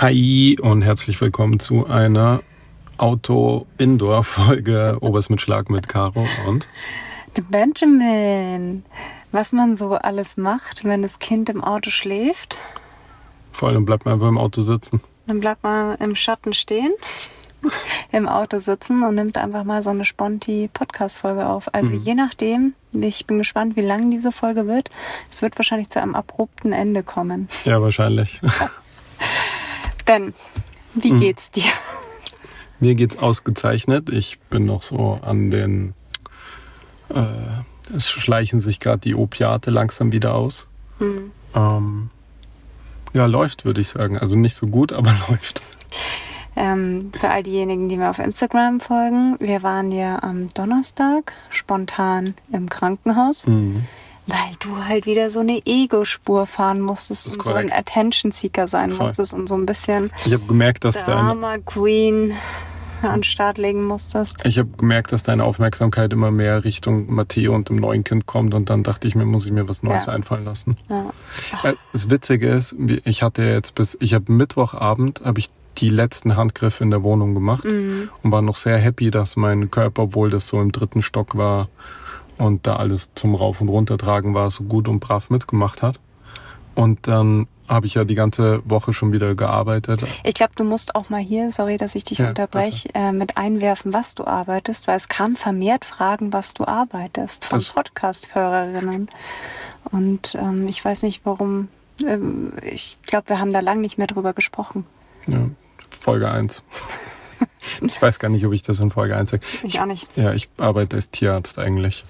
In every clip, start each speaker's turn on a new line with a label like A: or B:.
A: Hi und herzlich willkommen zu einer Auto-Indoor-Folge Obers mit Schlag mit Caro und
B: Benjamin. Was man so alles macht, wenn das Kind im Auto schläft.
A: Vor allem bleibt man einfach im Auto sitzen.
B: Dann bleibt man im Schatten stehen, im Auto sitzen und nimmt einfach mal so eine Sponti-Podcast-Folge auf. Also
A: Mhm.
B: je nachdem, ich bin gespannt, wie lang diese Folge wird. Es wird wahrscheinlich zu einem abrupten Ende kommen.
A: Ja, wahrscheinlich.
B: Ben, wie
A: Mhm.
B: geht's dir?
A: Mir geht's ausgezeichnet. Ich bin noch so an den. Äh, es schleichen sich gerade die Opiate langsam wieder aus.
B: Hm.
A: Ähm, ja, läuft, würde ich sagen. Also nicht so gut, aber läuft.
B: Ähm, für all diejenigen, die mir auf Instagram folgen, wir waren ja am Donnerstag spontan im Krankenhaus.
A: Mhm.
B: Weil du halt wieder so eine Ego-Spur fahren musstest und so ein
A: korrekt.
B: Attention-Seeker sein
A: Voll.
B: musstest und so ein bisschen
A: Ich habe gemerkt, dass deine,
B: Drama-Queen an den Start legen musstest.
A: ich habe gemerkt, dass deine Aufmerksamkeit immer mehr Richtung Matteo und dem neuen Kind kommt und dann dachte ich mir, muss ich mir was Neues
B: Ja.
A: einfallen lassen.
B: Ja.
A: Äh, Das Witzige ist, ich hatte jetzt bis, ich habe Mittwochabend, habe ich die letzten Handgriffe in der Wohnung gemacht
B: Mhm.
A: und war noch sehr happy, dass mein Körper, obwohl das so im dritten Stock war und da alles zum Rauf- und Runtertragen war, so gut und brav mitgemacht hat. Und dann habe ich ja die ganze Woche schon wieder gearbeitet.
B: Ich glaube, du musst auch mal hier, sorry, dass ich dich
A: Ja,
B: unterbreche, äh, mit einwerfen, was du arbeitest, weil es kam vermehrt Fragen, was du arbeitest von Podcast-Hörerinnen. Und ähm, ich weiß nicht, warum. Ähm, ich glaube, wir haben da lang nicht mehr drüber gesprochen.
A: Ja, Folge 1. ich weiß gar nicht, ob ich das in Folge 1 sage.
B: Ich auch nicht.
A: Ja, ich arbeite als Tierarzt eigentlich.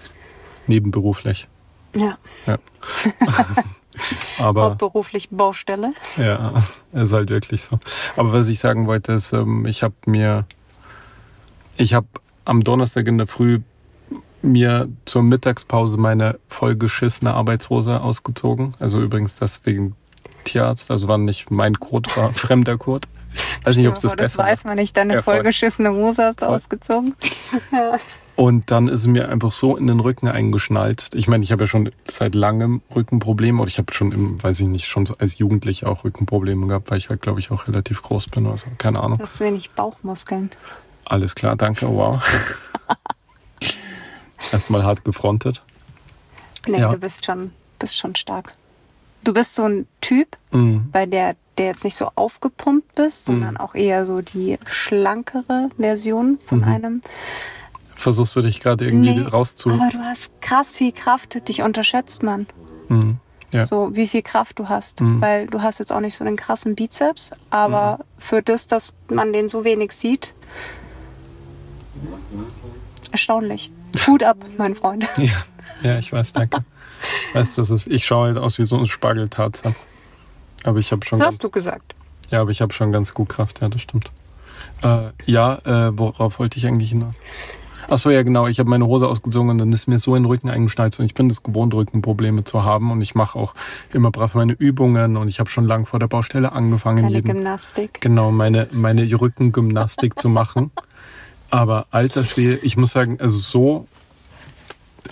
A: Nebenberuflich.
B: Ja,
A: Ja. Aber
B: hauptberuflich Baustelle.
A: ja, ist halt wirklich so. Aber was ich sagen wollte, ist, ähm, ich habe mir, ich habe am Donnerstag in der Früh mir zur Mittagspause meine vollgeschissene Arbeitshose ausgezogen. Also übrigens deswegen Tierarzt, also war nicht mein Code, war fremder Code. Weiß nicht, ob es das
B: Aber das
A: besser
B: weiß man nicht. Deine
A: Ja, voll.
B: vollgeschissene Hose hast du ausgezogen.
A: Und dann ist es mir einfach so in den Rücken eingeschnallt. Ich meine, ich habe ja schon seit langem Rückenprobleme oder ich habe schon im, weiß ich nicht, schon als Jugendlicher auch Rückenprobleme gehabt, weil ich halt, glaube ich, auch relativ groß bin oder so. Keine Ahnung.
B: Du hast wenig Bauchmuskeln.
A: Alles klar, danke, wow. Erstmal hart gefrontet.
B: Nee,
A: Ja.
B: du bist schon, bist schon stark. Du bist so ein Typ,
A: Mhm.
B: bei der, der jetzt nicht so aufgepumpt bist, sondern auch eher so die schlankere Version von
A: Mhm.
B: einem.
A: Versuchst du dich gerade irgendwie
B: Nee,
A: rauszu...
B: Aber du hast krass viel Kraft. Dich unterschätzt man.
A: Mhm. Ja.
B: So, wie viel Kraft du hast.
A: Mhm.
B: Weil du hast jetzt auch nicht so einen krassen Bizeps, aber für das, dass man den so wenig sieht, erstaunlich. Hut ab, mein Freund.
A: Ja, ja, ich weiß, danke. Weißt das ist, ich schaue halt aus wie so ein Spargeltarzan. Aber ich habe schon
B: Das
A: ganz,
B: hast du gesagt.
A: ja, aber ich habe schon ganz gut Kraft, ja, das stimmt. Äh, ja, äh, worauf wollte ich eigentlich hinaus? Ach so, ja, genau. Ich habe meine Hose ausgezogen und dann ist mir so in den Rücken eingeschnallt. Und ich bin das gewohnt, Rückenprobleme zu haben. Und ich mache auch immer brav meine Übungen. Und ich habe schon lang vor der Baustelle angefangen, jeden,
B: Gymnastik.
A: genau meine, meine Rückengymnastik zu machen. Aber alter Schwede, ich muss sagen, also so,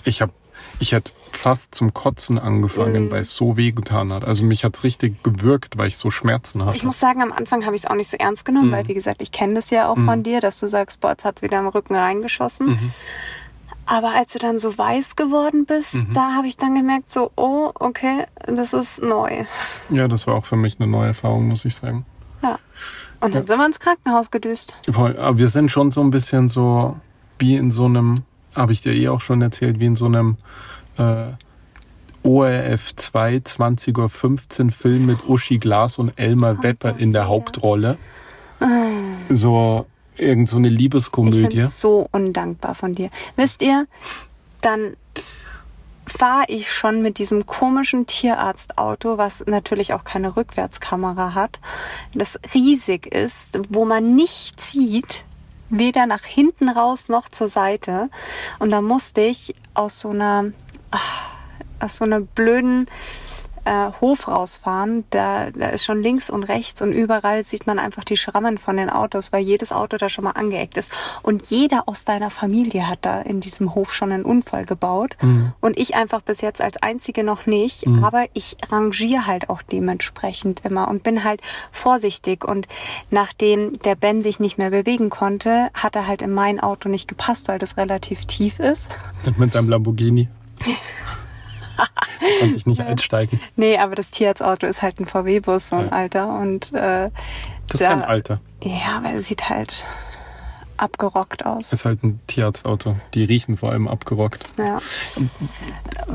A: ich habe, ich hätte fast zum Kotzen angefangen,
B: Mhm.
A: weil es so weh getan hat. Also mich hat's richtig gewürgt, weil ich so Schmerzen hatte.
B: Ich muss sagen, am Anfang habe ich es auch nicht so ernst genommen,
A: Mhm.
B: weil wie gesagt, ich kenne das ja auch von dir, dass du sagst, boah, jetzt hat es wieder im Rücken reingeschossen.
A: Mhm.
B: Aber als du dann so weiß geworden bist,
A: Mhm.
B: da habe ich dann gemerkt, so, oh, okay, das ist neu.
A: ja, das war auch für mich eine neue Erfahrung, muss ich sagen.
B: Ja. Und dann sind wir ins Krankenhaus gedüst.
A: Voll, aber wir sind schon so ein bisschen so wie in so einem, habe ich dir eh auch schon erzählt, wie in so einem äh, ORF 2 20.15 Uhr Film mit Uschi Glas und Elmar Wepper in der. Hauptrolle. So irgend so eine
B: Ich
A: Liebeskomödie.
B: es so undankbar von dir. Wisst ihr, dann fahre ich schon mit diesem komischen Tierarztauto, was natürlich auch keine Rückwärtskamera hat, das riesig ist, wo man nichts sieht, weder nach hinten raus noch zur Seite. Und da musste ich aus so einer, ah, aus so einer blöden äh, Hof rausfahren, da, da ist schon links und rechts und überall sieht man einfach die Schrammen von den Autos, weil jedes Auto da schon mal angeeckt ist. Und jeder aus deiner Familie hat da in diesem Hof schon einen Unfall gebaut.
A: Mhm.
B: Und ich einfach bis jetzt als Einzige noch nicht. Aber ich rangiere halt auch dementsprechend immer und bin halt vorsichtig. Und nachdem der Ben sich nicht mehr bewegen konnte, hat er halt in mein Auto nicht gepasst, weil das relativ tief ist.
A: Mit deinem Lamborghini. Konnte ich nicht einsteigen.
B: Nee, aber das Tierarztauto ist halt ein VW-Bus, so ein
A: Ja.
B: alter. Und äh,
A: Das ist
B: Da-
A: kein Alter.
B: ja, aber es sieht halt abgerockt aus.
A: Das ist halt ein Tierarztauto. Die riechen vor allem abgerockt.
B: Ja.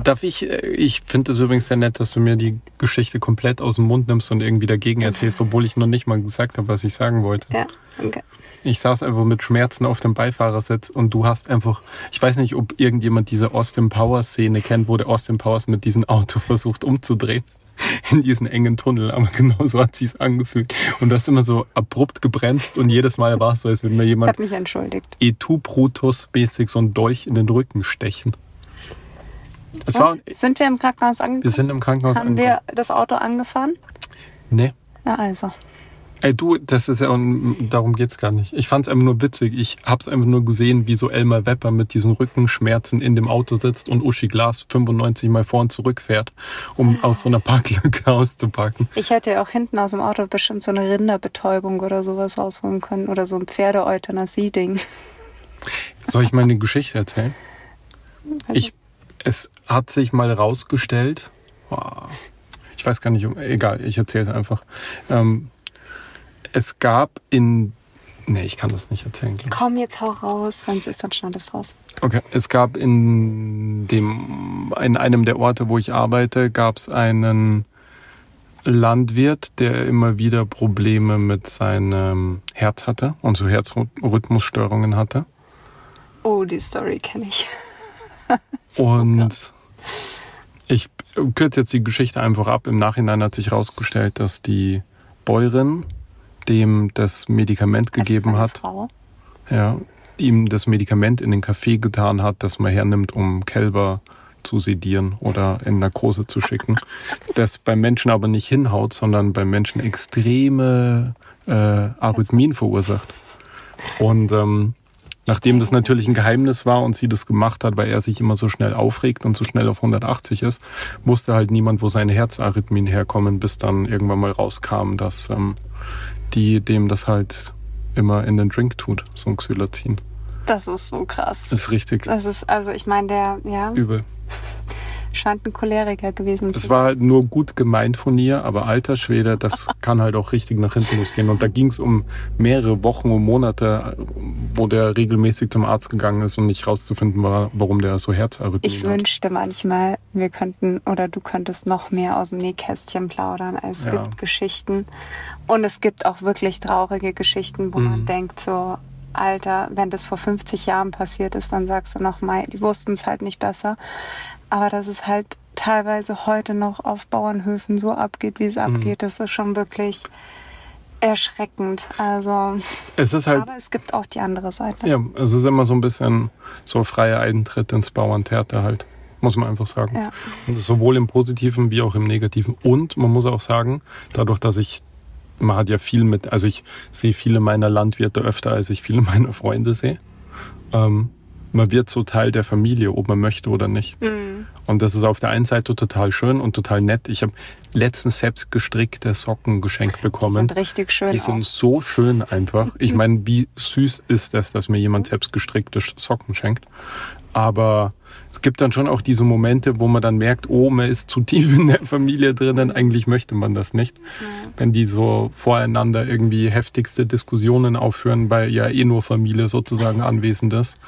A: Darf ich, äh, ich finde es übrigens sehr nett, dass du mir die Geschichte komplett aus dem Mund nimmst und irgendwie dagegen erzählst, obwohl ich noch nicht mal gesagt habe, was ich sagen wollte.
B: Ja, okay.
A: Ich saß einfach mit Schmerzen auf dem Beifahrersitz und du hast einfach, ich weiß nicht, ob irgendjemand diese Austin Powers Szene kennt, wo der Austin Powers mit diesem Auto versucht umzudrehen in diesen engen Tunnel, aber genau so hat sich's angefühlt. Und du hast immer so abrupt gebremst und jedes Mal war es so, als würde mir
B: Ich
A: jemand
B: habe mich entschuldigt.
A: Etu Brutus mäßig so ein Dolch in den Rücken stechen. Es war?
B: Sind wir im Krankenhaus
A: wir
B: angekommen?
A: sind im Krankenhaus
B: Haben
A: angekommen.
B: wir das Auto angefahren?
A: Nee.
B: Ja, also.
A: Ey, du, das ist ja, darum geht's gar nicht. Ich fand's einfach nur witzig. Ich hab's einfach nur gesehen, wie so Elmar Wepper mit diesen Rückenschmerzen in dem Auto sitzt und Uschi Glas 95 mal vor und zurück fährt, um aus so einer Parklücke auszupacken.
B: Ich hätte ja auch hinten aus dem Auto bestimmt so eine Rinderbetäubung oder sowas rausholen können. Oder so ein Pferde-Euthanasie-Ding.
A: Soll ich mal eine Geschichte erzählen? Ich, es hat sich mal rausgestellt, ich weiß gar nicht, egal, ich erzähle es einfach. Ähm, es gab in, nee, ich kann das nicht erzählen. glaub.
B: Komm, jetzt hau raus. Wenn es ist, dann schneid es raus.
A: Okay, es gab in dem, in einem der Orte, wo ich arbeite, gab es einen Landwirt, der immer wieder Probleme mit seinem Herz hatte und so Herzrhythmusstörungen hatte.
B: Oh, die Story kenne ich.
A: Und ich kürze jetzt die Geschichte einfach ab. Im Nachhinein hat sich herausgestellt, dass die Bäuerin dem das Medikament gegeben hat,
B: Frau.
A: ja, ihm das Medikament in den Kaffee getan hat, das man hernimmt, um Kälber zu sedieren oder in Narkose zu schicken. Das beim Menschen aber nicht hinhaut, sondern beim Menschen extreme äh, Arrhythmien verursacht. Und ähm, nachdem das natürlich ein Geheimnis war und sie das gemacht hat, weil er sich immer so schnell aufregt und so schnell auf 180 ist, wusste halt niemand, wo seine Herzarrhythmien herkommen, bis dann irgendwann mal rauskam, dass ähm, die dem das halt immer in den Drink tut, so ein Xylazin.
B: Das ist so krass.
A: Ist richtig
B: Das ist, also ich meine, der, ja,
A: übel.
B: Scheint ein Choleriker gewesen zu
A: Es war halt nur gut gemeint von ihr, aber alter Schwede, das kann halt auch richtig nach hinten losgehen. Und da ging es um mehrere Wochen und Monate, wo der regelmäßig zum Arzt gegangen ist und nicht rauszufinden war, warum der so Herzarrhythmien
B: Ich
A: hat.
B: wünschte manchmal, wir könnten oder du könntest noch mehr aus dem Nähkästchen plaudern. Es
A: Ja.
B: gibt Geschichten und es gibt auch wirklich traurige Geschichten, wo man
A: Mhm.
B: denkt so, Alter, wenn das vor 50 Jahren passiert ist, dann sagst du noch mal, die wussten es halt nicht besser. Aber dass es halt teilweise heute noch auf Bauernhöfen so abgeht, wie es
A: Mhm.
B: abgeht, das ist schon wirklich erschreckend. Also,
A: Es ist halt,
B: aber es gibt auch die andere Seite.
A: ja, es ist immer so ein bisschen so freier Eintritt ins Bauerntheater halt. Muss man einfach sagen.
B: Ja.
A: Und sowohl im Positiven wie auch im Negativen. Und man muss auch sagen, dadurch, dass ich, man hat ja viel mit, also ich sehe viele meiner Landwirte öfter, als ich viele meiner Freunde sehe. Ähm, man wird so Teil der Familie, ob man möchte oder nicht.
B: Mhm.
A: Und das ist auf der einen Seite total schön und total nett. Ich habe letztens selbst gestrickte Socken geschenkt
B: Die
A: bekommen.
B: sind richtig schön.
A: Die
B: auch.
A: sind so schön einfach. Ich meine, wie süß ist das, dass mir jemand selbst gestrickte Socken schenkt. Aber es gibt dann schon auch diese Momente, wo man dann merkt, oh, man ist zu tief in der Familie drinnen. Eigentlich möchte man das nicht. Wenn die so voreinander irgendwie heftigste Diskussionen aufführen, weil ja eh nur Familie sozusagen anwesend ist.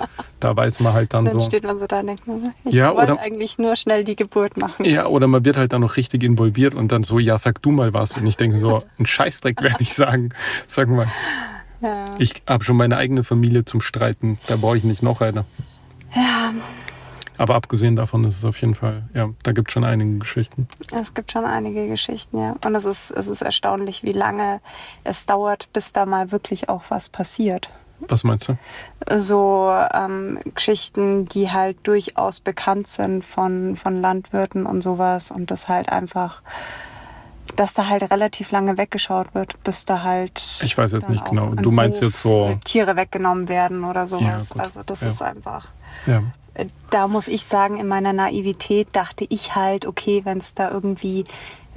A: Da weiß man halt dann
B: Dann
A: so.
B: steht man so da und denkt, man, ich
A: Ja,
B: wollte
A: oder-
B: eigentlich nur schnell die Geburt machen.
A: Ja, oder man wird halt dann noch richtig involviert und dann so, ja, sag du mal was. Und ich denke so, ein Scheißdreck werde ich sagen. Sag mal,
B: Ja.
A: ich habe schon meine eigene Familie zum Streiten. Da brauche ich nicht noch eine.
B: Ja,
A: Aber abgesehen davon ist es auf jeden Fall, ja, da gibt es schon einige Geschichten.
B: es gibt schon einige Geschichten, ja. Und es ist, es ist erstaunlich, wie lange es dauert, bis da mal wirklich auch was passiert.
A: Was meinst du?
B: So ähm, Geschichten, die halt durchaus bekannt sind von, von Landwirten und sowas und das halt einfach, dass da halt relativ lange weggeschaut wird, bis da halt.
A: Ich weiß jetzt nicht genau. Du meinst
B: Hof
A: jetzt so.
B: Tiere weggenommen werden oder sowas.
A: gut.
B: also das
A: Ja.
B: ist einfach.
A: Ja.
B: Da muss ich sagen, in meiner Naivität dachte ich halt, okay, wenn es da irgendwie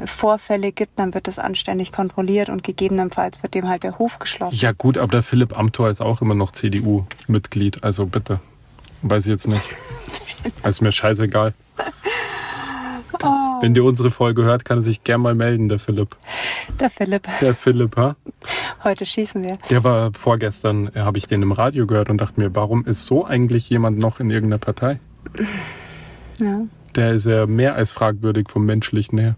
B: Vorfälle gibt, dann wird das anständig kontrolliert und gegebenenfalls wird dem halt der Hof geschlossen.
A: ja, gut, aber der Philipp Amthor ist auch immer noch CDU-Mitglied. Also bitte. Weiß ich jetzt nicht. ist mir scheißegal. Wenn dir unsere Folge hört, kann er sich gern mal melden, der Philipp.
B: Der Philipp,
A: Der Philipp, ha?
B: heute schießen wir.
A: Der war vorgestern, äh, habe ich den im Radio gehört und dachte mir, warum ist so eigentlich jemand noch in irgendeiner Partei?
B: Ja.
A: Der ist ja mehr als fragwürdig vom menschlichen her.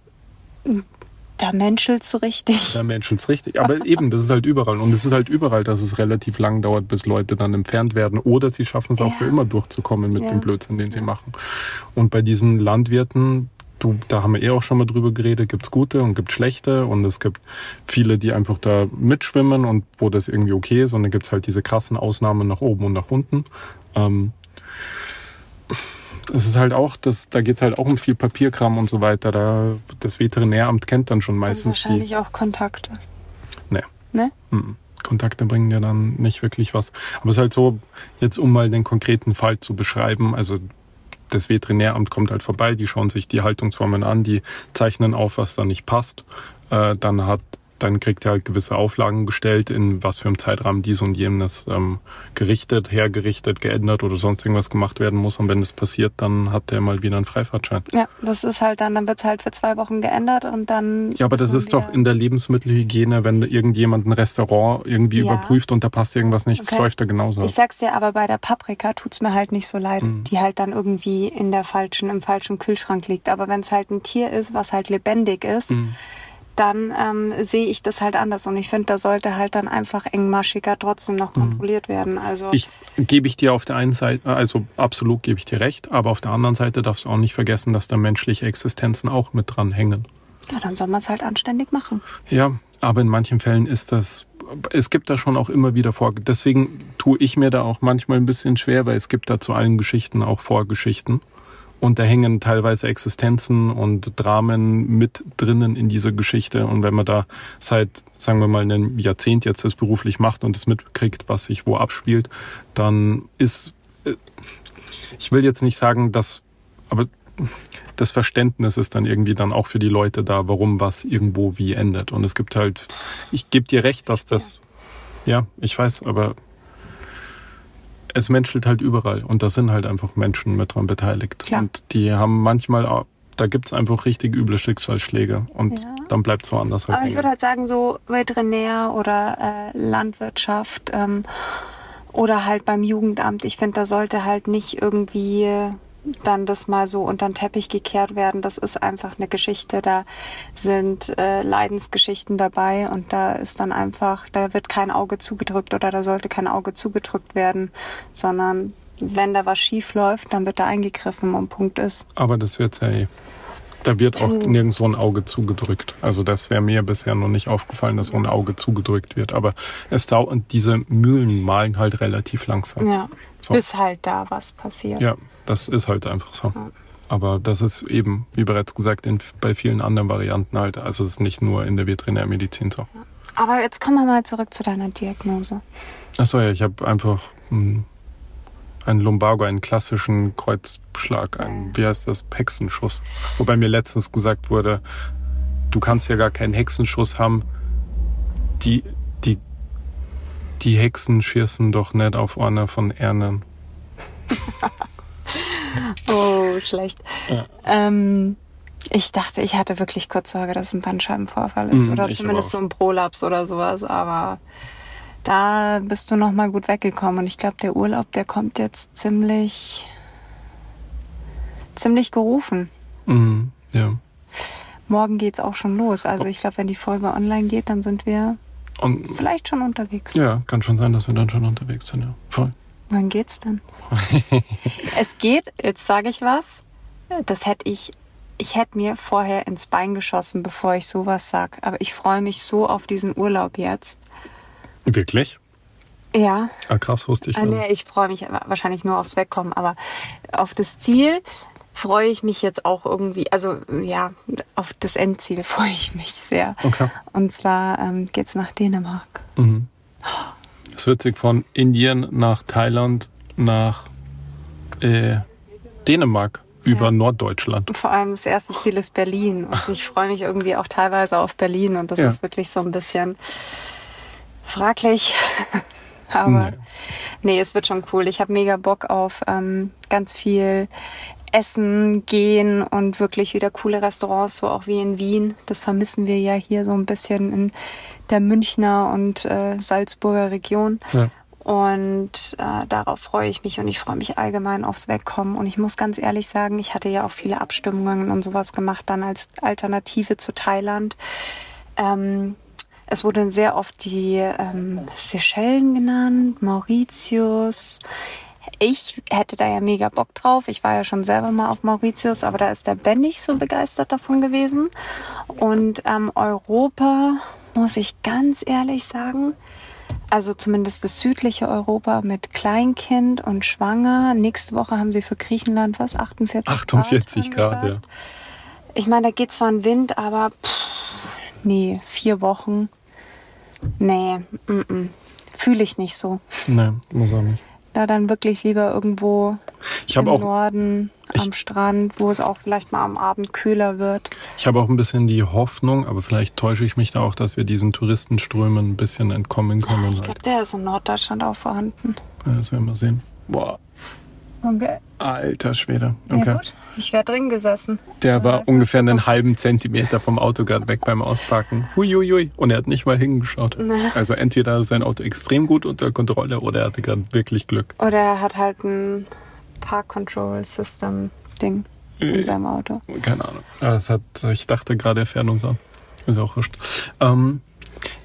B: Da menschelt so richtig.
A: Der Mensch ist richtig. Aber eben, das ist halt überall. Und es ist halt überall, dass es relativ lang dauert, bis Leute dann entfernt werden. Oder sie schaffen es auch
B: Ja.
A: für immer durchzukommen mit
B: Ja.
A: dem Blödsinn, den sie machen. Und bei diesen Landwirten, du, da haben wir eh auch schon mal drüber geredet, gibt's gute und gibt schlechte. Und es gibt viele, die einfach da mitschwimmen und wo das irgendwie okay ist. Und dann gibt's halt diese krassen Ausnahmen nach oben und nach unten. Ähm, es ist halt auch, das, da geht's halt auch um viel Papierkram und so weiter. Da, das Veterinäramt kennt dann schon
B: Und
A: meistens die.
B: wahrscheinlich auch Kontakte.
A: Nee.
B: Ne?
A: Mhm. Kontakte bringen dir dann nicht wirklich was. Aber es ist halt so, jetzt um mal den konkreten Fall zu beschreiben, also das Veterinäramt kommt halt vorbei, die schauen sich die Haltungsformen an, die zeichnen auf, was da nicht passt. Äh, dann hat dann kriegt er halt gewisse Auflagen gestellt, in was für einem Zeitrahmen dies und jenes ähm, gerichtet, hergerichtet, geändert oder sonst irgendwas gemacht werden muss. Und wenn das passiert, dann hat er mal wieder einen Freifahrtschein.
B: Ja, das ist halt dann, dann wird's halt für zwei Wochen geändert und dann.
A: Ja, aber das ist doch in der Lebensmittelhygiene, wenn irgendjemand ein Restaurant irgendwie
B: Ja.
A: überprüft und da passt irgendwas nicht, das
B: Okay.
A: läuft da genauso.
B: Ich sag's dir, aber bei der Paprika tut's mir halt nicht so leid,
A: Mhm.
B: die halt dann irgendwie in der falschen, im falschen Kühlschrank liegt. Aber wenn's halt ein Tier ist, was halt lebendig ist,
A: Mhm.
B: Dann ähm, sehe ich das halt anders. Und ich finde, da sollte halt dann einfach engmaschiger trotzdem noch kontrolliert werden. Also
A: Mhm. Ich gebe ich dir auf der einen Seite, also absolut gebe ich dir recht, aber auf der anderen Seite darfst du auch nicht vergessen, dass da menschliche Existenzen auch mit dran hängen.
B: ja, dann soll man es halt anständig machen.
A: Ja, aber in manchen Fällen ist das, es gibt da schon auch immer wieder vor. Deswegen tue ich mir da auch manchmal ein bisschen schwer, weil es gibt da zu allen Geschichten auch Vorgeschichten. Und da hängen teilweise Existenzen und Dramen mit drinnen in dieser Geschichte. Und wenn man da seit, sagen wir mal, einem Jahrzehnt jetzt das beruflich macht und es mitkriegt, was sich wo abspielt, dann ist, äh, ich will jetzt nicht sagen, dass, aber das Verständnis ist dann irgendwie dann auch für die Leute da, warum was irgendwo wie endet. Und es gibt halt, ich gebe dir recht, dass das, ja, ich weiß, aber es menschelt halt überall und da sind halt einfach Menschen mit dran beteiligt.
B: Klar.
A: Und die haben manchmal, auch- da gibt's einfach richtig üble Schicksalsschläge und
B: Ja.
A: dann bleibt's woanders halt
B: Aber ich
A: hängen.
B: würde halt sagen, so Veterinär oder äh, Landwirtschaft ähm, oder halt beim Jugendamt, ich finde, da sollte halt nicht irgendwie dann das mal so unter den Teppich gekehrt werden. Das ist einfach eine Geschichte, da sind äh, Leidensgeschichten dabei und da ist dann einfach, da wird kein Auge zugedrückt oder da sollte kein Auge zugedrückt werden, sondern wenn da was schief läuft, dann wird da eingegriffen und Punkt ist.
A: Aber das wird ja eh. Da wird auch nirgendwo ein Auge zugedrückt. Also das wäre mir bisher noch nicht aufgefallen, dass wo ein Auge zugedrückt wird. Aber es dauert, diese Mühlen malen halt relativ langsam.
B: Ja,
A: So.
B: bis halt da was passiert.
A: Ja, das ist halt einfach so.
B: Ja.
A: Aber das ist eben, wie bereits gesagt, in, bei vielen anderen Varianten halt. Also es ist nicht nur in der Veterinärmedizin so.
B: Aber jetzt kommen wir mal zurück zu deiner Diagnose.
A: Achso, ja, ich habe einfach hm, einen Lumbago, einen klassischen Kreuzschlag, einen, wie heißt das, Hexenschuss. Wobei mir letztens gesagt wurde, du kannst ja gar keinen Hexenschuss haben. Die, die, die Hexen schießen doch nicht auf einer von Ernen.
B: Oh, schlecht.
A: Ja.
B: Ähm, ich dachte, ich hatte wirklich kurz Sorge, dass es ein Bandscheibenvorfall ist
A: Mhm,
B: oder zumindest so ein Prolaps oder sowas, aber da bist du noch mal gut weggekommen und ich glaube, der Urlaub, der kommt jetzt ziemlich ziemlich gerufen.
A: Mhm, ja.
B: Morgen geht's auch schon los. Also ich glaube, wenn die Folge online geht, dann sind wir
A: Und
B: vielleicht schon unterwegs.
A: ja, kann schon sein, dass wir dann schon unterwegs sind, ja. Voll.
B: Wann geht's denn? es geht, jetzt sage ich was. Das hätte ich, ich hätte mir vorher ins Bein geschossen, bevor ich sowas sag. Aber ich freue mich so auf diesen Urlaub jetzt.
A: Wirklich?
B: Ja.
A: Ah, krass, wusste ich.
B: Ah, nee, ich freue mich wahrscheinlich nur aufs Wegkommen, aber auf das Ziel freue ich mich jetzt auch irgendwie, also ja, auf das Endziel freue ich mich sehr.
A: Okay.
B: Und zwar ähm, geht's nach Dänemark.
A: Mhm. Es wird sich von Indien nach Thailand nach äh, Dänemark über
B: Ja.
A: Norddeutschland.
B: Vor allem das erste Ziel ist Berlin. Und ich freue mich irgendwie auch teilweise auf Berlin. Und das
A: Ja.
B: ist wirklich so ein bisschen fraglich. Aber
A: Nee.
B: nee. es wird schon cool. Ich habe mega Bock auf ähm, ganz viel Essen, gehen und wirklich wieder coole Restaurants, so auch wie in Wien. Das vermissen wir ja hier so ein bisschen in der Münchner und äh, Salzburger Region.
A: Ja.
B: Und äh, darauf freue ich mich und ich freue mich allgemein aufs Wegkommen. Und ich muss ganz ehrlich sagen, ich hatte ja auch viele Abstimmungen und sowas gemacht dann als Alternative zu Thailand. Ähm, es wurden sehr oft die ähm, Seychellen genannt, Mauritius. Ich hätte da ja mega Bock drauf. Ich war ja schon selber mal auf Mauritius, aber da ist der Ben nicht so begeistert davon gewesen. Und ähm, Europa, muss ich ganz ehrlich sagen, also zumindest das südliche Europa mit Kleinkind und Schwanger. Nächste Woche haben sie für Griechenland was? 48
A: 48
B: Grad?
A: Grad,
B: haben
A: ja.
B: Ich meine, da geht zwar ein Wind, aber pff, nee, vier Wochen. Nee, fühle ich nicht so.
A: Nee, muss auch nicht.
B: Da dann wirklich lieber irgendwo im
A: auch,
B: Norden am Strand, wo es auch vielleicht mal am Abend kühler wird.
A: ich habe auch ein bisschen die Hoffnung, aber vielleicht täusche ich mich da auch, dass wir diesen Touristenströmen ein bisschen entkommen können.
B: Ich glaube, der ist in Norddeutschland auch vorhanden.
A: Ja, Das werden wir sehen. Boah,
B: Okay.
A: alter Schwede.
B: Ja
A: Okay.
B: gut, ich wäre drin gesessen.
A: Der war
B: einfach
A: ungefähr einen halben Zentimeter vom Auto gerade weg beim Ausparken. Huiuiui. Und er hat nicht mal hingeschaut.
B: Nee.
A: Also entweder ist sein Auto extrem gut unter Kontrolle oder er hatte gerade wirklich Glück.
B: Oder er hat halt ein Park Control System Ding
A: Äh.
B: in seinem Auto.
A: Keine Ahnung. Aber es hat, ich dachte gerade, er fährt uns an. Ist auch wurscht. Ähm,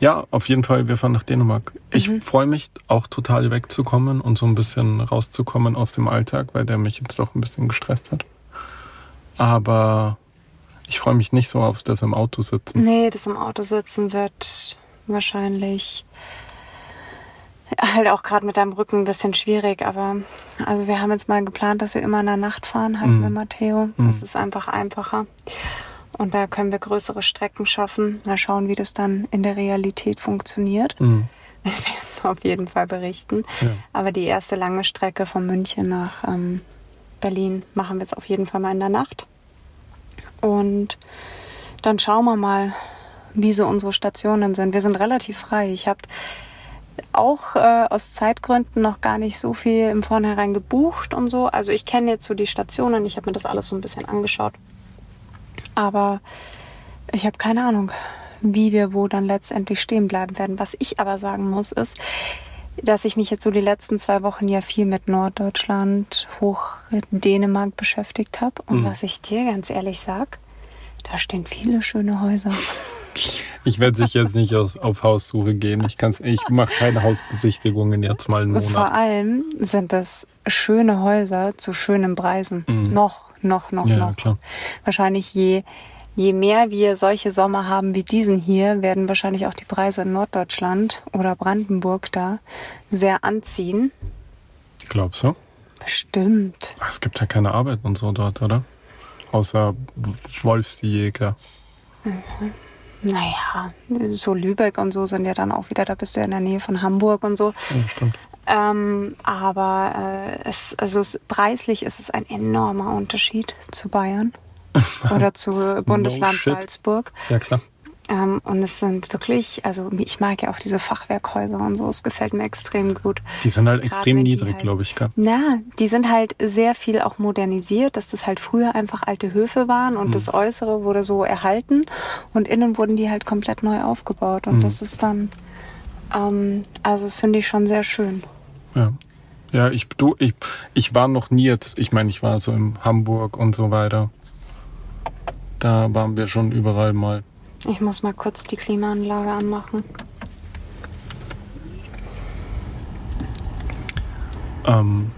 A: ja, auf jeden Fall, wir fahren nach Dänemark. Ich
B: Mhm.
A: freue mich auch total wegzukommen und so ein bisschen rauszukommen aus dem Alltag, weil der mich jetzt auch ein bisschen gestresst hat. Aber ich freue mich nicht so auf das im Auto sitzen.
B: Nee, das im Auto sitzen wird wahrscheinlich halt auch gerade mit deinem Rücken ein bisschen schwierig. Aber also wir haben jetzt mal geplant, dass wir immer in der Nacht fahren, halt
A: Mhm.
B: mit Matteo.
A: Mhm.
B: Das ist einfach einfacher. Und da können wir größere Strecken schaffen. Mal schauen, wie das dann in der Realität funktioniert.
A: Mhm.
B: Wir werden auf jeden Fall berichten.
A: Ja.
B: Aber die erste lange Strecke von München nach ähm, Berlin machen wir jetzt auf jeden Fall mal in der Nacht. Und dann schauen wir mal, wie so unsere Stationen sind. Wir sind relativ frei. Ich habe auch äh, aus Zeitgründen noch gar nicht so viel im Vornherein gebucht und so. Also ich kenne jetzt so die Stationen. Ich habe mir das alles so ein bisschen angeschaut. Aber ich habe keine Ahnung, wie wir wo dann letztendlich stehen bleiben werden. Was ich aber sagen muss, ist, dass ich mich jetzt so die letzten zwei Wochen ja viel mit Norddeutschland, hoch Dänemark beschäftigt habe. Und
A: Mhm.
B: was ich dir ganz ehrlich sag, da stehen viele schöne Häuser.
A: Ich werde sicher jetzt nicht aus, auf Haussuche gehen. Ich, kann's- ich mache keine Hausbesichtigungen jetzt mal einen
B: Vor
A: Monat.
B: allem sind das schöne Häuser zu schönen Preisen.
A: Mhm.
B: Noch, noch, noch,
A: Ja,
B: noch.
A: klar.
B: Wahrscheinlich je, je mehr wir solche Sommer haben wie diesen hier, werden wahrscheinlich auch die Preise in Norddeutschland oder Brandenburg da sehr anziehen.
A: Glaubst du?
B: Bestimmt.
A: Ach, Es gibt ja keine Arbeit und so dort, oder? Außer Wolfsjäger.
B: Naja, so Lübeck und so sind ja dann auch wieder, da bist du ja in der Nähe von Hamburg und so.
A: Ja, stimmt.
B: Ähm, aber äh, es, also es, preislich ist es ein enormer Unterschied zu Bayern oder zu Bundesland
A: shit.
B: Salzburg.
A: Ja, klar.
B: Ähm, und es sind wirklich, also ich mag ja auch diese Fachwerkhäuser und so, es gefällt mir extrem gut.
A: Die sind halt
B: Gerade
A: extrem niedrig,
B: halt-
A: glaube ich. Gell?
B: Na, die sind halt sehr viel auch modernisiert, dass das halt früher einfach alte Höfe waren und
A: Mhm.
B: das Äußere wurde so erhalten und innen wurden die halt komplett neu aufgebaut und
A: Mhm.
B: das ist dann, ähm, also das finde ich schon sehr schön.
A: Ja. Ja, ich, du, ich, ich war noch nie jetzt, ich meine, ich war so in Hamburg und so weiter. Da waren wir schon überall mal.
B: Ich muss mal kurz die Klimaanlage anmachen.
A: Ähm,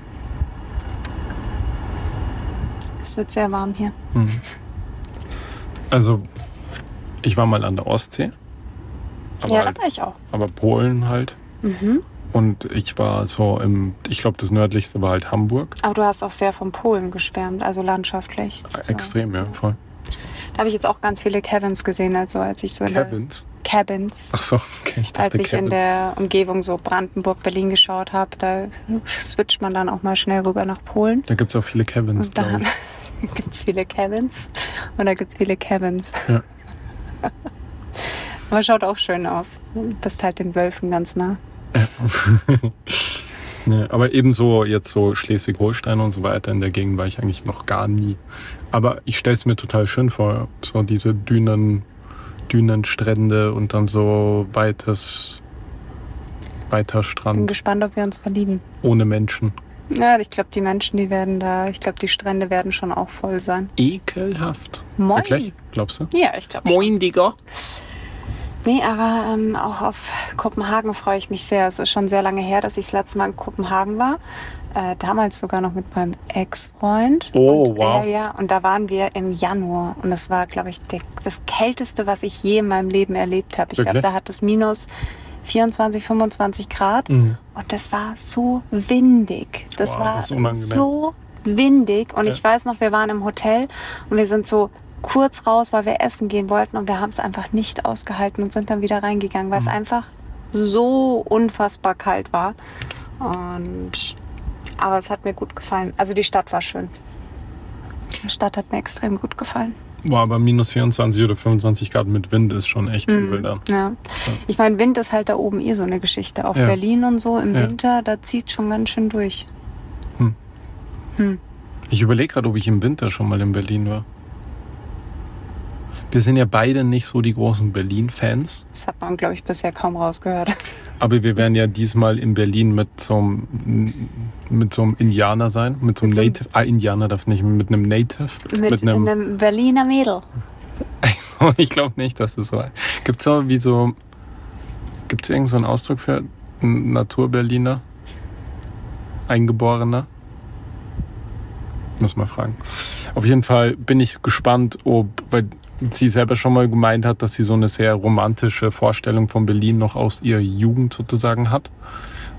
B: Es wird sehr warm hier.
A: hm. Also, ich war mal an der Ostsee. Aber,
B: ja, da
A: halt,
B: war ich auch.
A: aber Polen halt.
B: Mhm.
A: Und ich war so im, ich glaube, das nördlichste war halt Hamburg.
B: Aber du hast auch sehr von Polen geschwärmt, also landschaftlich. So.
A: Extrem, ja, voll.
B: Da habe ich jetzt auch ganz viele Cabins gesehen, also als ich so in
A: Cabins?
B: der Cabins.
A: Ach so, okay. Ich
B: Als
A: dachte
B: ich in
A: Cabins.
B: der Umgebung so Brandenburg, Berlin geschaut habe, da switcht man dann auch mal schnell rüber nach Polen.
A: Da gibt es auch viele Cabins,
B: Und da
A: ich.
B: gibt es viele Cabins und da gibt es viele Cabins.
A: Ja.
B: Aber schaut auch schön aus. Du bist halt den Wölfen ganz nah.
A: Nee, aber ebenso jetzt so Schleswig-Holstein und so weiter in der Gegend war ich eigentlich noch gar nie. Aber ich stelle es mir total schön vor, so diese Dünen, Dünenstrände und dann so weites, weiter
B: Bin
A: Strand
B: gespannt, ob wir uns verlieben.
A: ohne Menschen.
B: Ja, ich glaube, die Menschen, die werden da, ich glaube, die Strände werden schon auch voll sein.
A: Ekelhaft.
B: Moin.
A: Wirklich? Glaubst du?
B: Ja, ich glaube.
A: Digga.
B: Nee, aber ähm, auch auf Kopenhagen freue ich mich sehr. Es ist schon sehr lange her, dass ich das letzte Mal in Kopenhagen war. Äh, damals sogar noch mit meinem Ex-Freund.
A: Oh,
B: und,
A: wow.
B: Äh, ja, und da waren wir im Januar. Und das war, glaube ich, der, das Kälteste, was ich je in meinem Leben erlebt habe. Ich glaube, da hat es minus 24, 25 Grad.
A: Mhm.
B: Und das war so windig. Das
A: Wow,
B: war
A: das
B: so windig. Und
A: Ja.
B: ich weiß noch, wir waren im Hotel und wir sind so kurz raus, weil wir essen gehen wollten und wir haben es einfach nicht ausgehalten und sind dann wieder reingegangen, weil es
A: Mhm.
B: einfach so unfassbar kalt war. Und aber es hat mir gut gefallen. Also die Stadt war schön. Die Stadt hat mir extrem gut gefallen.
A: Boah, aber minus 24 oder 25 Grad mit Wind ist schon echt
B: Mhm.
A: übel dann.
B: Ja. Ich meine, Wind ist halt da oben eh so eine Geschichte. Auch
A: Ja.
B: Berlin und so im
A: Ja.
B: Winter, da zieht schon ganz schön durch.
A: Ich überlege gerade, ob ich im Winter schon mal in Berlin war. Wir sind ja beide nicht so die großen Berlin-Fans,
B: Das hat man, glaube ich, bisher kaum rausgehört.
A: aber wir werden ja diesmal in Berlin mit so einem, mit so einem Indianer sein, mit so einem
B: Mit
A: Native, ah, Indianer darf nicht, mit einem Native,
B: Mit,
A: einem,
B: einem Berliner Mädel.
A: Also, ich glaube nicht, dass das so Gibt es so wie so, gibt es irgendeinen so einen Ausdruck für einen Naturberliner? Eingeborener? Muss mal fragen. Auf jeden Fall bin ich gespannt, ob, weil sie selber schon mal gemeint hat, dass sie so eine sehr romantische Vorstellung von Berlin noch aus ihrer Jugend sozusagen hat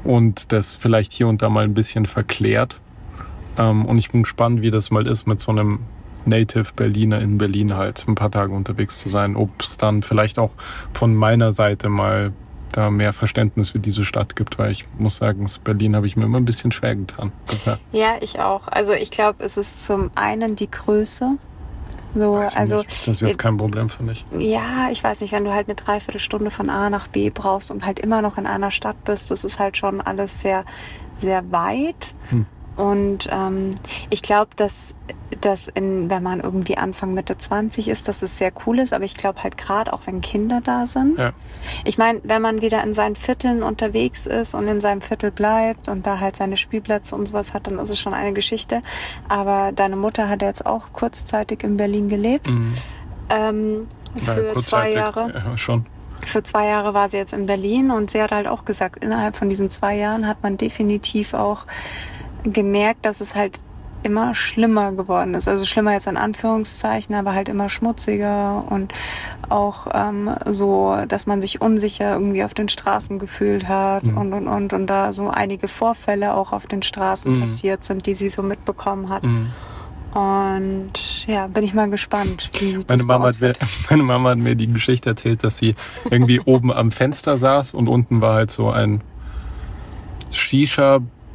A: und das vielleicht hier und da mal ein bisschen verklärt. Ähm, und ich bin gespannt, wie das mal ist mit so einem Native Berliner in Berlin halt ein paar Tage unterwegs zu sein. Ob es dann vielleicht auch von meiner Seite mal da mehr Verständnis für diese Stadt gibt, weil ich muss sagen, Berlin habe ich mir immer ein bisschen schwer getan. Ja,
B: Ja, ich auch. Also ich glaube, es ist zum einen die Größe. So, also
A: nicht. das ist jetzt kein Problem für mich.
B: ja, ich weiß nicht, wenn du halt eine Dreiviertelstunde von A nach B brauchst und halt immer noch in einer Stadt bist, das ist halt schon alles sehr, sehr weit.
A: Hm.
B: Und ähm, ich glaube, dass, dass in, wenn man irgendwie Anfang Mitte 20 ist, dass es sehr cool ist, aber ich glaube halt gerade auch, wenn Kinder da sind.
A: Ja.
B: Ich meine, wenn man wieder in seinen Vierteln unterwegs ist und in seinem Viertel bleibt und da halt seine Spielplätze und sowas hat, dann ist es schon eine Geschichte. Aber deine Mutter hat jetzt auch kurzzeitig in Berlin gelebt.
A: Mhm.
B: Ähm,
A: Ja,
B: für zwei
A: kurzzeitig,
B: Jahre.
A: Ja, schon.
B: Für zwei Jahre war sie jetzt in Berlin und sie hat halt auch gesagt, innerhalb von diesen zwei Jahren hat man definitiv auch gemerkt, dass es halt immer schlimmer geworden ist. Also schlimmer jetzt in Anführungszeichen, aber halt immer schmutziger und auch ähm, so, dass man sich unsicher irgendwie auf den Straßen gefühlt hat
A: Mhm.
B: und und und und da so einige Vorfälle auch auf den Straßen
A: Mhm.
B: passiert sind, die sie so mitbekommen hat.
A: Mhm.
B: Und ja, bin ich mal gespannt, wie das
A: Meine
B: bei
A: Mama, hat mir, meine Mama hat mir die Geschichte erzählt, dass sie irgendwie oben am Fenster saß und unten war halt so ein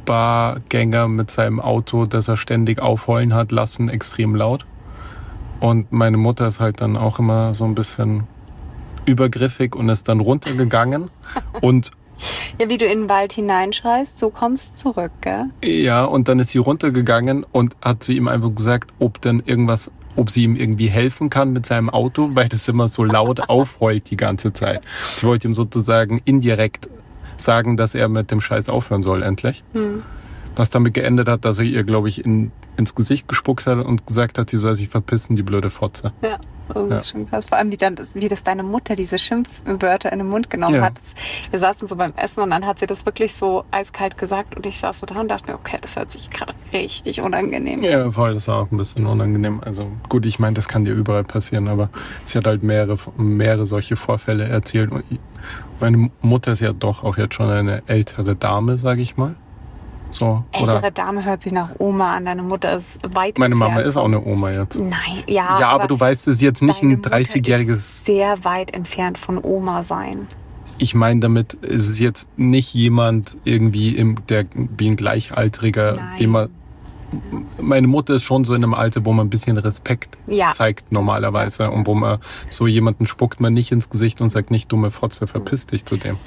A: Shisha-Bargänger mit seinem Auto, das er ständig aufheulen hat lassen, extrem laut. Und meine Mutter ist halt dann auch immer so ein bisschen übergriffig und ist dann runtergegangen. Und
B: Ja, wie du in den Wald hineinschreist, so kommst du zurück, gell?
A: Ja, und dann ist sie runtergegangen und hat zu ihm einfach gesagt, ob denn irgendwas, ob sie ihm irgendwie helfen kann mit seinem Auto, weil das immer so laut aufheult die ganze Zeit. Sie wollte ihm sozusagen indirekt sagen, dass er mit dem Scheiß aufhören soll, endlich.
B: Hm.
A: Was damit geendet hat, dass er ihr, glaube ich, in, ins Gesicht gespuckt hat und gesagt hat, sie soll sich verpissen, die blöde Fotze.
B: Ja, das
A: Ja.
B: ist schon krass. Vor allem, wie, dann, wie das deine Mutter diese Schimpfwörter in den Mund genommen
A: Ja.
B: hat. Wir saßen so beim Essen und dann hat sie das wirklich so eiskalt gesagt und ich saß so da und dachte mir, okay, das hört sich gerade richtig unangenehm. an.
A: Ja, voll, das war auch ein bisschen unangenehm. Also gut, ich meine, das kann dir überall passieren, aber sie hat halt mehrere, mehrere solche Vorfälle erzählt. Und meine Mutter ist ja doch auch jetzt schon eine ältere Dame, sage ich mal. So,
B: Ältere
A: oder
B: Dame hört sich nach Oma an. Deine Mutter ist weit
A: meine Mama
B: entfernt
A: ist auch eine Oma jetzt.
B: Nein, ja.
A: Ja, aber, du weißt, es ist jetzt nicht ein
B: Mutter
A: 30-jähriges.
B: ist sehr weit entfernt von Oma sein.
A: Ich meine damit, es ist jetzt nicht jemand irgendwie im, der wie ein Gleichaltriger,
B: Nein.
A: dem man. Meine Mutter ist schon so in einem Alter, wo man ein bisschen Respekt
B: Ja.
A: zeigt normalerweise und wo man so jemanden spuckt man nicht ins Gesicht und sagt nicht dumme Fotze, verpiss dich zu dem.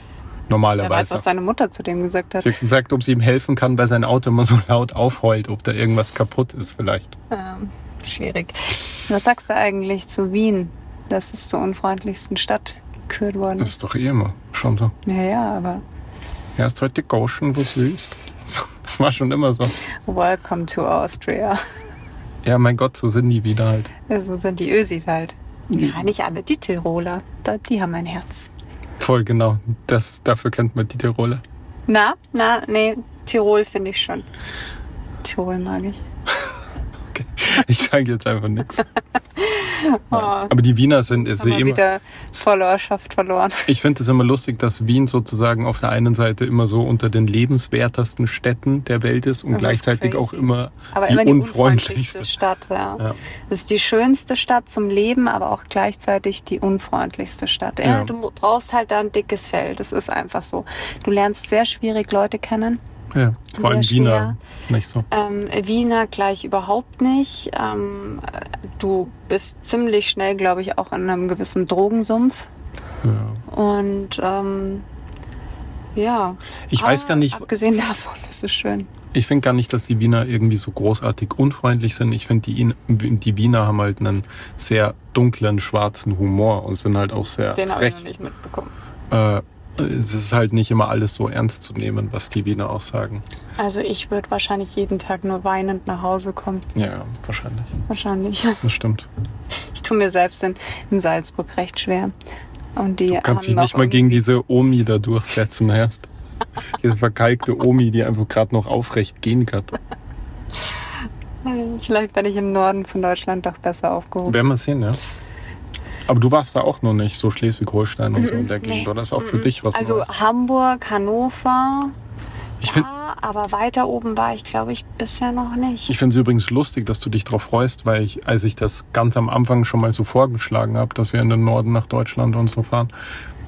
B: Wer weiß,
A: Normalerweise.
B: was seine Mutter zu dem gesagt hat.
A: Sie hat gesagt, ob sie ihm helfen kann, weil sein Auto immer so laut aufheult, ob da irgendwas kaputt ist vielleicht.
B: Ähm, schwierig. Was sagst du eigentlich zu Wien? Das ist zur unfreundlichsten Stadt gekürt worden.
A: Das ist doch eh immer schon so.
B: Ja, ja, aber
A: Erst heute Gauschen, was willst. Das war schon immer so.
B: welcome to Austria.
A: Ja, mein Gott, so sind die wieder halt.
B: So sind die Ösis halt. Ja, nicht alle. Die Tiroler, die haben ein Herz.
A: Voll genau. Das, dafür kennt man die Tiroler.
B: Na, na, nee, Tirol finde ich schon. Tirol mag ich.
A: Ich sage jetzt einfach nichts.
B: Oh,
A: Aber die Wiener sind ist
B: wir
A: immer.
B: wieder Followerschaft verloren.
A: Ich finde es immer lustig, dass Wien sozusagen auf der einen Seite immer so unter den lebenswertesten Städten der Welt ist und
B: Das ist
A: gleichzeitig
B: crazy.
A: auch immer
B: Aber
A: die
B: immer die
A: unfreundlichste.
B: unfreundlichste Stadt, ja.
A: Ja.
B: Das ist die schönste Stadt zum Leben, aber auch gleichzeitig die unfreundlichste Stadt. Ja,
A: Ja.
B: Du brauchst halt da ein dickes Fell. Das ist einfach so. Du lernst sehr schwierig Leute kennen.
A: Ja, vor allem
B: Sehr
A: Wiener nicht so.
B: Ähm, Wiener gleich überhaupt nicht. Ähm, du bist ziemlich schnell, glaube ich, auch in einem gewissen Drogensumpf.
A: Ja.
B: Und ähm, ja.
A: Ich weiß gar nicht,
B: Abgesehen davon ist es schön.
A: ich finde gar nicht, dass die Wiener irgendwie so großartig unfreundlich sind. Ich finde, die, die Wiener haben halt einen sehr dunklen, schwarzen Humor und sind halt auch sehr
B: Den habe ich noch nicht mitbekommen.
A: Äh, es ist halt nicht immer alles so ernst zu nehmen, was die Wiener auch sagen.
B: Also ich würde wahrscheinlich jeden Tag nur weinend nach Hause kommen.
A: Ja, wahrscheinlich.
B: Wahrscheinlich.
A: Das stimmt.
B: Ich tue mir selbst in, in Salzburg recht schwer. Und die
A: Du kannst dich nicht mal gegen diese Omi da durchsetzen erst. Diese verkalkte Omi, die einfach gerade noch aufrecht gehen kann.
B: Vielleicht bin ich im Norden von Deutschland doch besser aufgehoben.
A: Werden wir sehen, ja. Aber du warst da auch noch nicht, so Schleswig-Holstein und so in der
B: Nee.
A: Gegend, oder? Das ist auch für dich was
B: Also
A: Neues.
B: Hamburg, Hannover.
A: Ich finde
B: ja, aber weiter oben war ich, glaube ich, bisher noch nicht.
A: ich finde es übrigens lustig, dass du dich darauf freust, weil ich, als ich das ganz am Anfang schon mal so vorgeschlagen habe, dass wir in den Norden nach Deutschland und so fahren,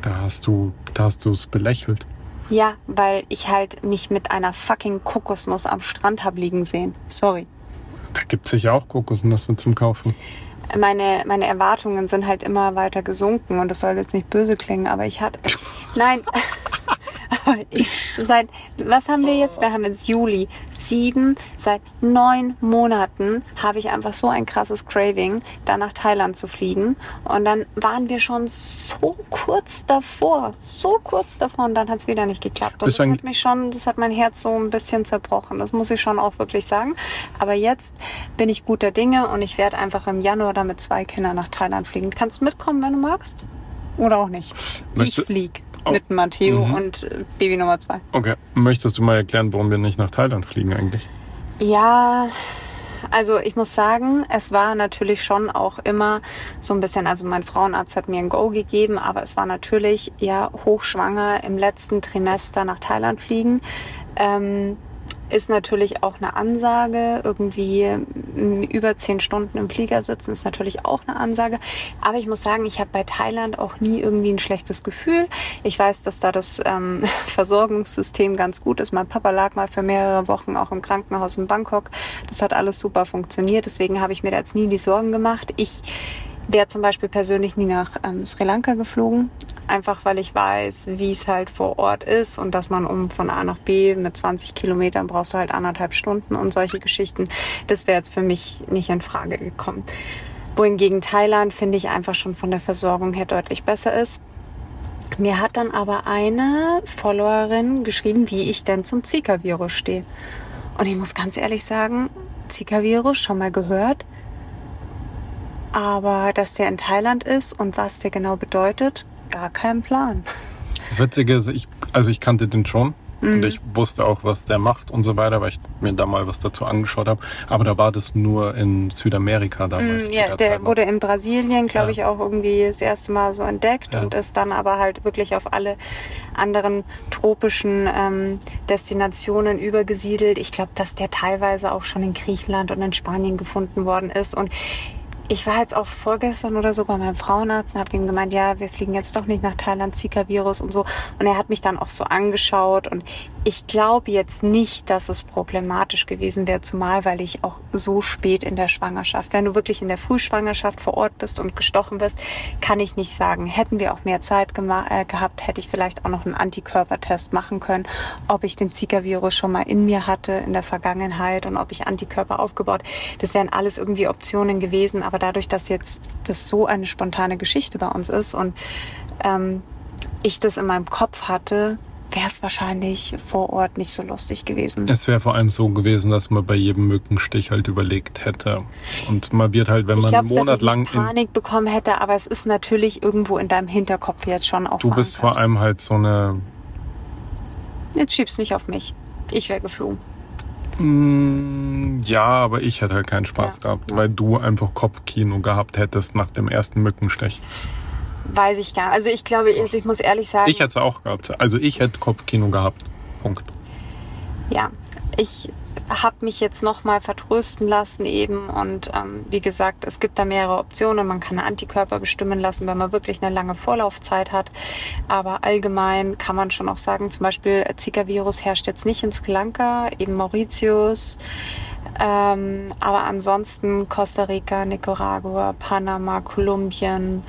A: da hast du, da hast du es belächelt.
B: ja, weil ich halt mich mit einer fucking Kokosnuss am Strand hab liegen sehen. Sorry.
A: Da gibt es sicher auch Kokosnüsse zum Kaufen.
B: Meine, meine Erwartungen sind halt immer weiter gesunken und das soll jetzt nicht böse klingen, aber ich hatte. Nein. Seit, was haben wir jetzt? Wir haben jetzt Juli. Sieben, seit neun Monaten habe ich einfach so ein krasses Craving, da nach Thailand zu fliegen. Und dann waren wir schon so kurz davor, so kurz davor und dann hat es wieder nicht geklappt. Und das hat mich schon, das hat mein Herz so ein bisschen zerbrochen. Das muss ich schon auch wirklich sagen. Aber jetzt bin ich guter Dinge und ich werde einfach im Januar dann mit zwei Kindern nach Thailand fliegen. Kannst du mitkommen, wenn du magst? Oder auch nicht?
A: Möchte-
B: Ich flieg
A: Oh.
B: mit Matteo
A: Mhm.
B: und äh, Baby Nummer zwei.
A: Okay. Möchtest du mal erklären, warum wir nicht nach Thailand fliegen eigentlich?
B: Ja, also ich muss sagen, es war natürlich schon auch immer so ein bisschen, also mein Frauenarzt hat mir ein Go gegeben, aber es war natürlich ja hochschwanger im letzten Trimester nach Thailand fliegen. Ähm, ist natürlich auch eine Ansage. Irgendwie über zehn Stunden im Flieger sitzen ist natürlich auch eine Ansage. Aber ich muss sagen, ich habe bei Thailand auch nie irgendwie ein schlechtes Gefühl. Ich weiß, dass da das ähm, Versorgungssystem ganz gut ist. Mein Papa lag mal für mehrere Wochen auch im Krankenhaus in Bangkok. Das hat alles super funktioniert. Deswegen habe ich mir da jetzt nie die Sorgen gemacht. Ich wäre zum Beispiel persönlich nie nach ähm, Sri Lanka geflogen. Einfach weil ich weiß, wie es halt vor Ort ist und dass man um von A nach B mit 20 Kilometern brauchst du halt anderthalb Stunden und solche Geschichten. Das wäre jetzt für mich nicht in Frage gekommen. Wohingegen Thailand finde ich einfach schon von der Versorgung her deutlich besser ist. Mir hat dann aber eine Followerin geschrieben, wie ich denn zum Zika-Virus stehe. Und ich muss ganz ehrlich sagen, Zika-Virus schon mal gehört. Aber dass der in Thailand ist und was der genau bedeutet, gar keinen Plan.
A: Das Witzige ist, ich, also ich kannte den schon. Und
B: Mhm.
A: ich wusste auch, was der macht und so weiter, weil ich mir da mal was dazu angeschaut habe. Aber da war das nur in Südamerika damals.
B: Mm,
A: zu
B: Ja,
A: der
B: der wurde in Brasilien, glaube
A: Ja.
B: ich, auch irgendwie das erste Mal so entdeckt
A: Ja.
B: und ist dann aber halt wirklich auf alle anderen tropischen ähm, Destinationen übergesiedelt. Ich glaube, dass der teilweise auch schon in Griechenland und in Spanien gefunden worden ist. Und ich war jetzt auch vorgestern oder so bei meinem Frauenarzt und habe ihm gemeint, ja, wir fliegen jetzt doch nicht nach Thailand, Zika-Virus und so. Und er hat mich dann auch so angeschaut und ich glaube jetzt nicht, dass es problematisch gewesen wäre, zumal weil ich auch so spät in der Schwangerschaft, wenn du wirklich in der Frühschwangerschaft vor Ort bist und gestochen bist, kann ich nicht sagen. Hätten wir auch mehr Zeit äh, gehabt, hätte ich vielleicht auch noch einen Antikörpertest machen können, ob ich den Zika-Virus schon mal in mir hatte in der Vergangenheit und ob ich Antikörper aufgebaut. Das wären alles irgendwie Optionen gewesen, aber dadurch, dass jetzt das so eine spontane Geschichte bei uns ist und ähm, ich das in meinem Kopf hatte, wäre es wahrscheinlich vor Ort nicht so lustig gewesen.
A: Es wäre vor allem so gewesen, dass man bei jedem Mückenstich halt überlegt hätte. Und man wird halt, wenn
B: ich
A: man
B: glaube,
A: einen Monat
B: dass ich Panik bekommen hätte, aber es ist natürlich irgendwo in deinem Hinterkopf jetzt schon auch
A: Du bist vor allem halt so eine.
B: Jetzt schieb's nicht auf mich. Ich wäre geflogen.
A: Mm, ja, aber ich hätte halt keinen Spaß
B: Ja,
A: gehabt, weil du einfach Kopfkino gehabt hättest nach dem ersten Mückenstich.
B: Weiß ich gar nicht. Also ich glaube, also ich muss ehrlich sagen,
A: Ich hätte es auch gehabt. Also ich hätte Kopfkino gehabt. Punkt.
B: ja, ich habe mich jetzt nochmal vertrösten lassen eben und ähm, wie gesagt, es gibt da mehrere Optionen. Man kann Antikörper bestimmen lassen, wenn man wirklich eine lange Vorlaufzeit hat. Aber allgemein kann man schon auch sagen, zum Beispiel äh, Zika-Virus herrscht jetzt nicht in Sri Lanka, eben Mauritius. Ähm, aber ansonsten Costa Rica, Nicaragua, Panama, Kolumbien,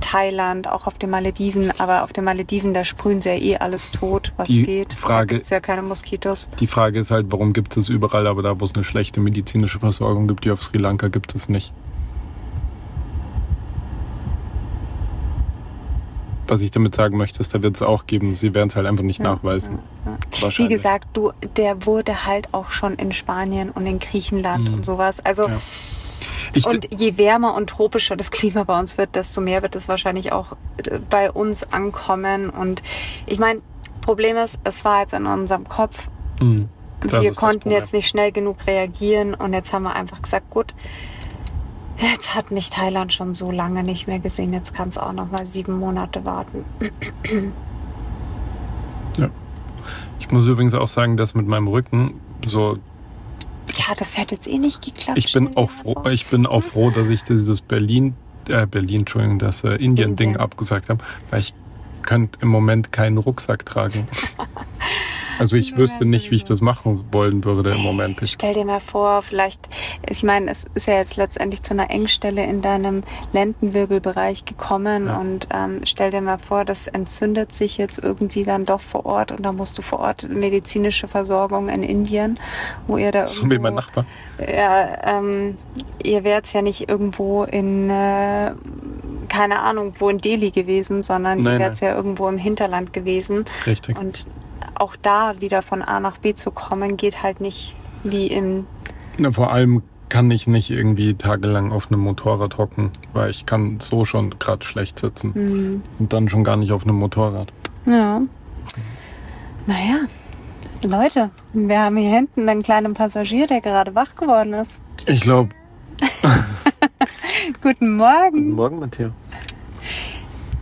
B: Thailand, auch auf den Malediven. Aber auf den Malediven, da sprühen sie ja eh alles tot, was
A: Die
B: geht.
A: Frage-
B: Da gibt's ja keine Moskitos.
A: Die Frage ist halt, warum gibt es überall, aber da, wo es eine schlechte medizinische Versorgung gibt, wie auf Sri Lanka, gibt es nicht. Was ich damit sagen möchte, ist, da wird es auch geben. Sie werden es halt einfach nicht
B: Ja,
A: nachweisen.
B: ja, ja. Wie gesagt, du, der wurde halt auch schon in Spanien und in Griechenland
A: Mhm.
B: und sowas. Also
A: Ja. Ich,
B: und je wärmer und tropischer das Klima bei uns wird, desto mehr wird es wahrscheinlich auch äh, bei uns ankommen. Und ich meine, Problem ist, es war jetzt in unserem Kopf.
A: Mh, das
B: wir konnten jetzt nicht schnell genug reagieren und jetzt haben wir einfach gesagt, gut, jetzt hat mich Thailand schon so lange nicht mehr gesehen, jetzt kann es auch noch mal sieben Monate warten.
A: Ich muss übrigens auch sagen, dass mit meinem Rücken so
B: Ja, das hätte jetzt eh nicht geklappt.
A: Ich bin auch froh, ich bin auch froh, dass ich dieses Berlin, äh, Berlin, Entschuldigung, das äh, Indien-Ding
B: Indien.
A: abgesagt habe, weil ich könnte im Moment keinen Rucksack tragen. Also ich wüsste nicht, wie ich das machen wollen würde im Moment. Ich,
B: Stell dir mal vor, vielleicht, ich meine, es ist ja jetzt letztendlich zu einer Engstelle in deinem Lendenwirbelbereich gekommen
A: Ja.
B: und ähm, stell dir mal vor, das entzündet sich jetzt irgendwie dann doch vor Ort und da musst du vor Ort medizinische Versorgung in Indien, wo ihr da
A: so wie
B: irgendwo,
A: mein Nachbar.
B: ja, ähm, ihr wärt ja nicht irgendwo in äh, keine Ahnung, wo in Delhi gewesen, sondern
A: Nein,
B: ihr wärt ja irgendwo im Hinterland gewesen.
A: Richtig.
B: Und auch da wieder von A nach B zu kommen, geht halt nicht wie in
A: Na, vor allem kann ich nicht irgendwie tagelang auf einem Motorrad hocken, weil ich kann so schon gerade schlecht sitzen.
B: hm,
A: Und dann schon gar nicht auf einem Motorrad.
B: Ja. Naja, Leute, wir haben hier hinten einen kleinen Passagier, der gerade wach geworden ist.
A: Ich glaube.
B: Guten Morgen.
A: Morgen, Matthias.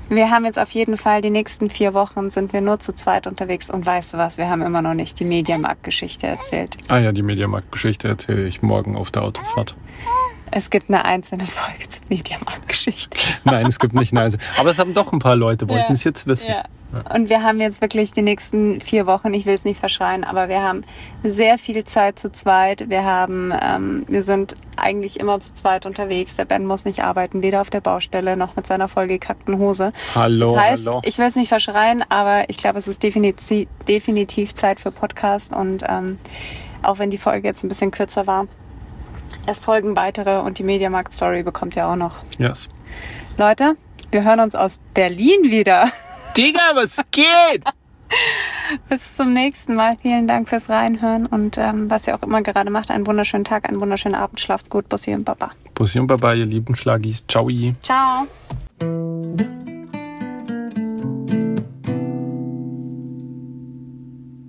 B: Wir haben jetzt auf jeden Fall die nächsten vier Wochen sind wir nur zu zweit unterwegs und weißt du was, wir haben immer noch nicht die Mediamarkt-Geschichte erzählt.
A: Ah ja, die Mediamarkt-Geschichte erzähle ich morgen auf der Autofahrt.
B: Es gibt eine einzelne Folge zur Mediamarkt-Geschichte.
A: Nein, es gibt nicht Nein. Aber es haben doch ein paar Leute, wollten
B: Ja.
A: es jetzt wissen.
B: Ja. Und wir haben jetzt wirklich die nächsten vier Wochen, ich will es nicht verschreien, aber wir haben sehr viel Zeit zu zweit. Wir haben, ähm, wir sind eigentlich immer zu zweit unterwegs. Der Ben muss nicht arbeiten, weder auf der Baustelle noch mit seiner vollgekackten Hose.
A: Hallo,
B: das heißt,
A: hallo.
B: ich will es nicht verschreien, aber ich glaube, es ist definitiv, definitiv Zeit für Podcast und ähm, auch wenn die Folge jetzt ein bisschen kürzer war, es folgen weitere und die Mediamarkt Story bekommt ihr auch noch.
A: Yes.
B: Leute, wir hören uns aus Berlin wieder.
A: Digga, was geht?
B: Bis zum nächsten Mal. Vielen Dank fürs Reinhören und ähm, was ihr auch immer gerade macht. Einen wunderschönen Tag, einen wunderschönen Abend. Schlaft gut. Bussi und Baba.
A: Bussi und Baba, ihr lieben Schlagis. Ciao.
B: Ciao.